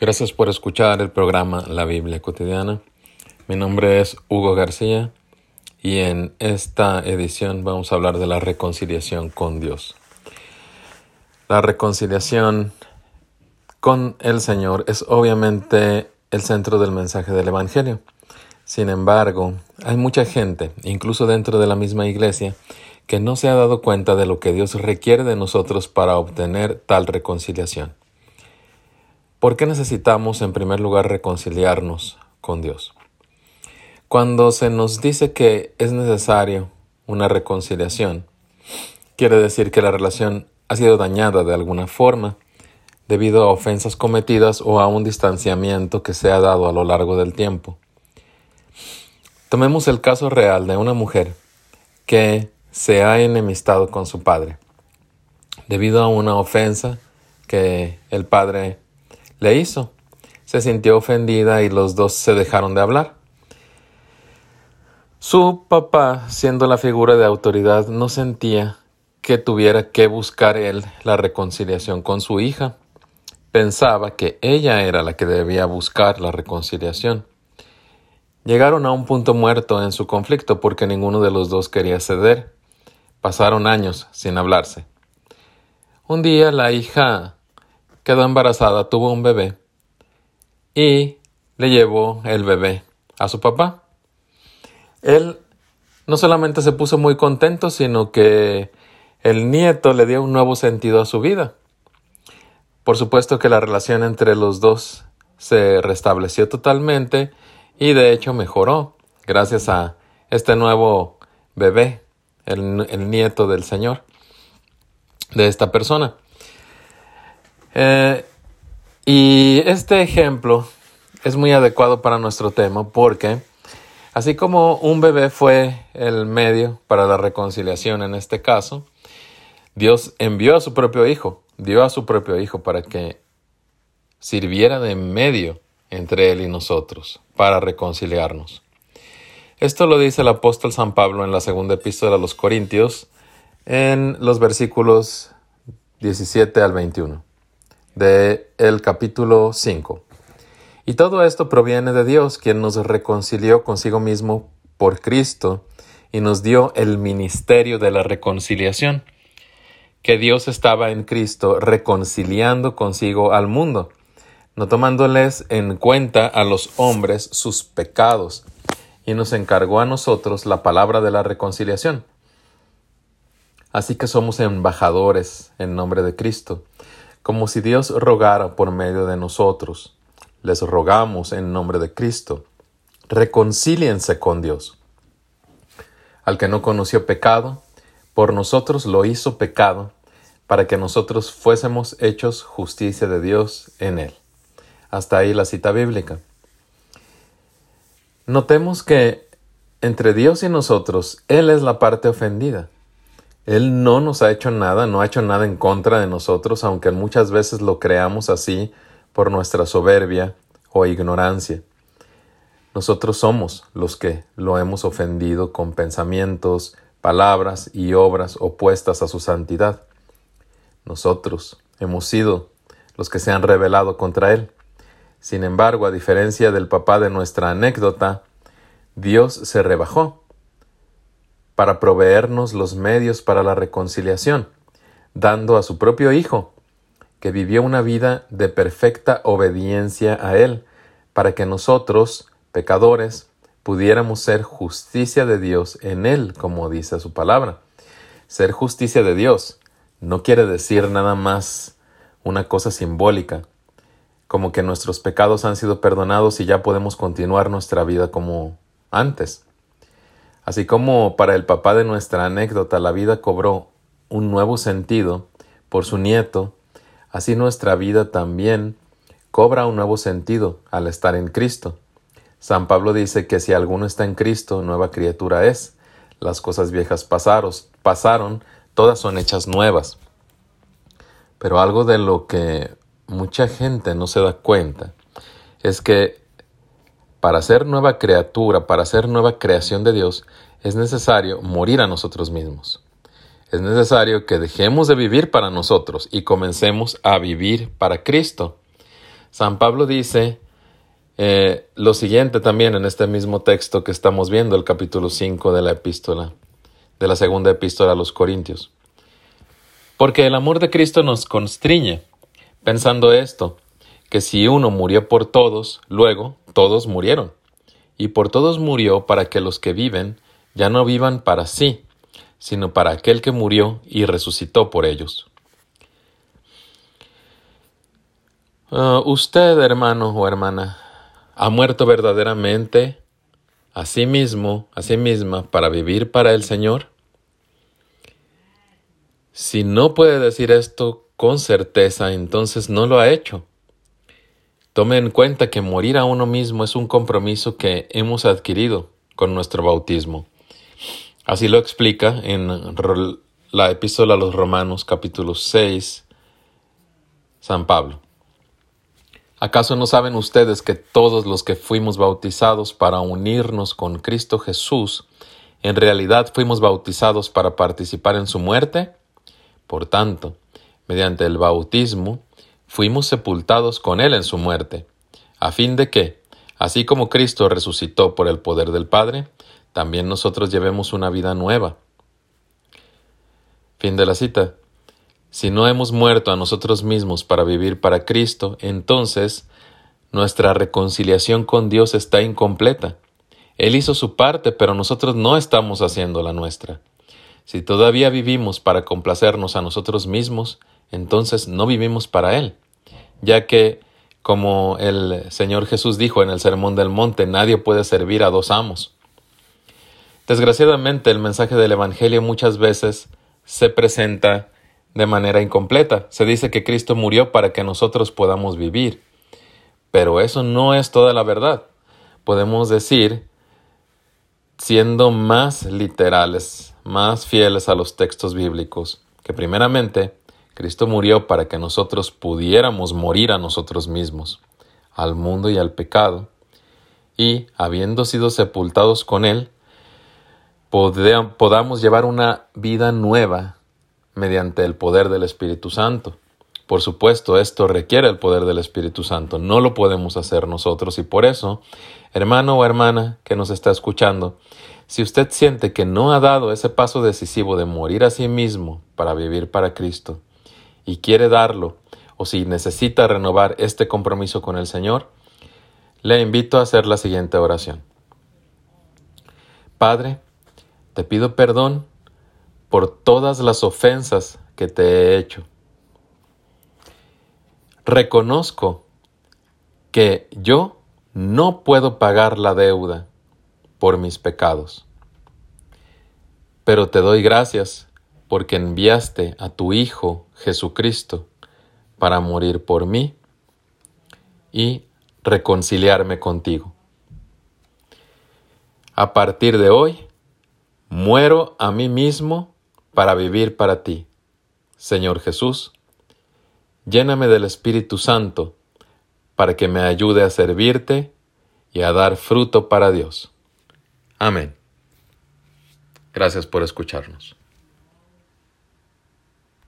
Gracias por escuchar el programa La Biblia Cotidiana. Mi nombre es Hugo García y en esta edición vamos a hablar de la reconciliación con Dios. La reconciliación con el Señor es obviamente el centro del mensaje del Evangelio. Sin embargo, hay mucha gente, incluso dentro de la misma iglesia, que no se ha dado cuenta de lo que Dios requiere de nosotros para obtener tal reconciliación. ¿Por qué necesitamos en primer lugar reconciliarnos con Dios? Cuando se nos dice que es necesario una reconciliación, quiere decir que la relación ha sido dañada de alguna forma debido a ofensas cometidas o a un distanciamiento que se ha dado a lo largo del tiempo. Tomemos el caso real de una mujer que se ha enemistado con su padre debido a una ofensa que el padre le hizo. Se sintió ofendida y los dos se dejaron de hablar. Su papá, siendo la figura de autoridad, no sentía que tuviera que buscar él la reconciliación con su hija. Pensaba que ella era la que debía buscar la reconciliación. Llegaron a un punto muerto en su conflicto porque ninguno de los dos quería ceder. Pasaron años sin hablarse. Un día la hija quedó embarazada, tuvo un bebé y le llevó el bebé a su papá. Él no solamente se puso muy contento, sino que el nieto le dio un nuevo sentido a su vida. Por supuesto que la relación entre los dos se restableció totalmente y de hecho mejoró gracias a este nuevo bebé, el, el nieto del Señor, de esta persona. Eh, y este ejemplo es muy adecuado para nuestro tema porque así como un bebé fue el medio para la reconciliación en este caso, Dios envió a su propio hijo, dio a su propio hijo para que sirviera de medio entre él y nosotros para reconciliarnos. Esto lo dice el apóstol San Pablo en la segunda epístola a los Corintios en los versículos 17 al 21 de el capítulo 5. Y todo esto proviene de Dios, quien nos reconcilió consigo mismo por Cristo y nos dio el ministerio de la reconciliación, que Dios estaba en Cristo reconciliando consigo al mundo, no tomándoles en cuenta a los hombres sus pecados, y nos encargó a nosotros la palabra de la reconciliación. Así que somos embajadores en nombre de Cristo, como si Dios rogara por medio de nosotros. Les rogamos en nombre de Cristo, reconcíliense con Dios. Al que no conoció pecado, por nosotros lo hizo pecado, para que nosotros fuésemos hechos justicia de Dios en él. Hasta ahí la cita bíblica. Notemos que entre Dios y nosotros, Él es la parte ofendida. Él no nos ha hecho nada, no ha hecho nada en contra de nosotros, aunque muchas veces lo creamos así por nuestra soberbia o ignorancia. Nosotros somos los que lo hemos ofendido con pensamientos, palabras y obras opuestas a su santidad. Nosotros hemos sido los que se han rebelado contra Él. Sin embargo, a diferencia del papá de nuestra anécdota, Dios se rebajó para proveernos los medios para la reconciliación, dando a su propio Hijo, que vivió una vida de perfecta obediencia a Él, para que nosotros, pecadores, pudiéramos ser justicia de Dios en Él, como dice su palabra. Ser justicia de Dios no quiere decir nada más una cosa simbólica, como que nuestros pecados han sido perdonados y ya podemos continuar nuestra vida como antes. Así como para el papá de nuestra anécdota la vida cobró un nuevo sentido por su nieto, así nuestra vida también cobra un nuevo sentido al estar en Cristo. San Pablo dice que si alguno está en Cristo, nueva criatura es. Las cosas viejas pasaron, pasaron, todas son hechas nuevas. Pero algo de lo que mucha gente no se da cuenta es que para ser nueva criatura, para ser nueva creación de Dios, es necesario morir a nosotros mismos. Es necesario que dejemos de vivir para nosotros y comencemos a vivir para Cristo. San Pablo dice eh, lo siguiente también en este mismo texto que estamos viendo, el capítulo 5 de la epístola, de la segunda epístola a los Corintios. Porque el amor de Cristo nos constriñe, pensando esto, que si uno murió por todos, luego todos murieron. Y por todos murió para que los que viven ya no vivan para sí, sino para aquel que murió y resucitó por ellos. Ah, usted, hermano o hermana, ha muerto verdaderamente a sí mismo, a sí misma, para vivir para el Señor? Si no puede decir esto con certeza, entonces no lo ha hecho. Tome en cuenta que morir a uno mismo es un compromiso que hemos adquirido con nuestro bautismo. Así lo explica en la epístola a los Romanos capítulo 6 San Pablo. ¿Acaso no saben ustedes que todos los que fuimos bautizados para unirnos con Cristo Jesús, en realidad fuimos bautizados para participar en su muerte? Por tanto, mediante el bautismo, fuimos sepultados con Él en su muerte, a fin de que, así como Cristo resucitó por el poder del Padre, también nosotros llevemos una vida nueva. Fin de la cita. Si no hemos muerto a nosotros mismos para vivir para Cristo, entonces nuestra reconciliación con Dios está incompleta. Él hizo su parte, pero nosotros no estamos haciendo la nuestra. Si todavía vivimos para complacernos a nosotros mismos, entonces no vivimos para Él, ya que, como el Señor Jesús dijo en el Sermón del Monte, nadie puede servir a dos amos. Desgraciadamente, el mensaje del Evangelio muchas veces se presenta de manera incompleta. Se dice que Cristo murió para que nosotros podamos vivir. Pero eso no es toda la verdad. Podemos decir, siendo más literales, más fieles a los textos bíblicos, que primeramente Cristo murió para que nosotros pudiéramos morir a nosotros mismos, al mundo y al pecado, y, habiendo sido sepultados con Él, podamos llevar una vida nueva mediante el poder del Espíritu Santo. Por supuesto, esto requiere el poder del Espíritu Santo, no lo podemos hacer nosotros y por eso, hermano o hermana que nos está escuchando, si usted siente que no ha dado ese paso decisivo de morir a sí mismo para vivir para Cristo y quiere darlo, o si necesita renovar este compromiso con el Señor, le invito a hacer la siguiente oración. Padre, te pido perdón por todas las ofensas que te he hecho. Reconozco que yo no puedo pagar la deuda por mis pecados. Pero te doy gracias porque enviaste a tu Hijo Jesucristo para morir por mí y reconciliarme contigo. A partir de hoy, muero a mí mismo para vivir para ti. Señor Jesús, lléname del Espíritu Santo para que me ayude a servirte y a dar fruto para Dios. Amén. Gracias por escucharnos.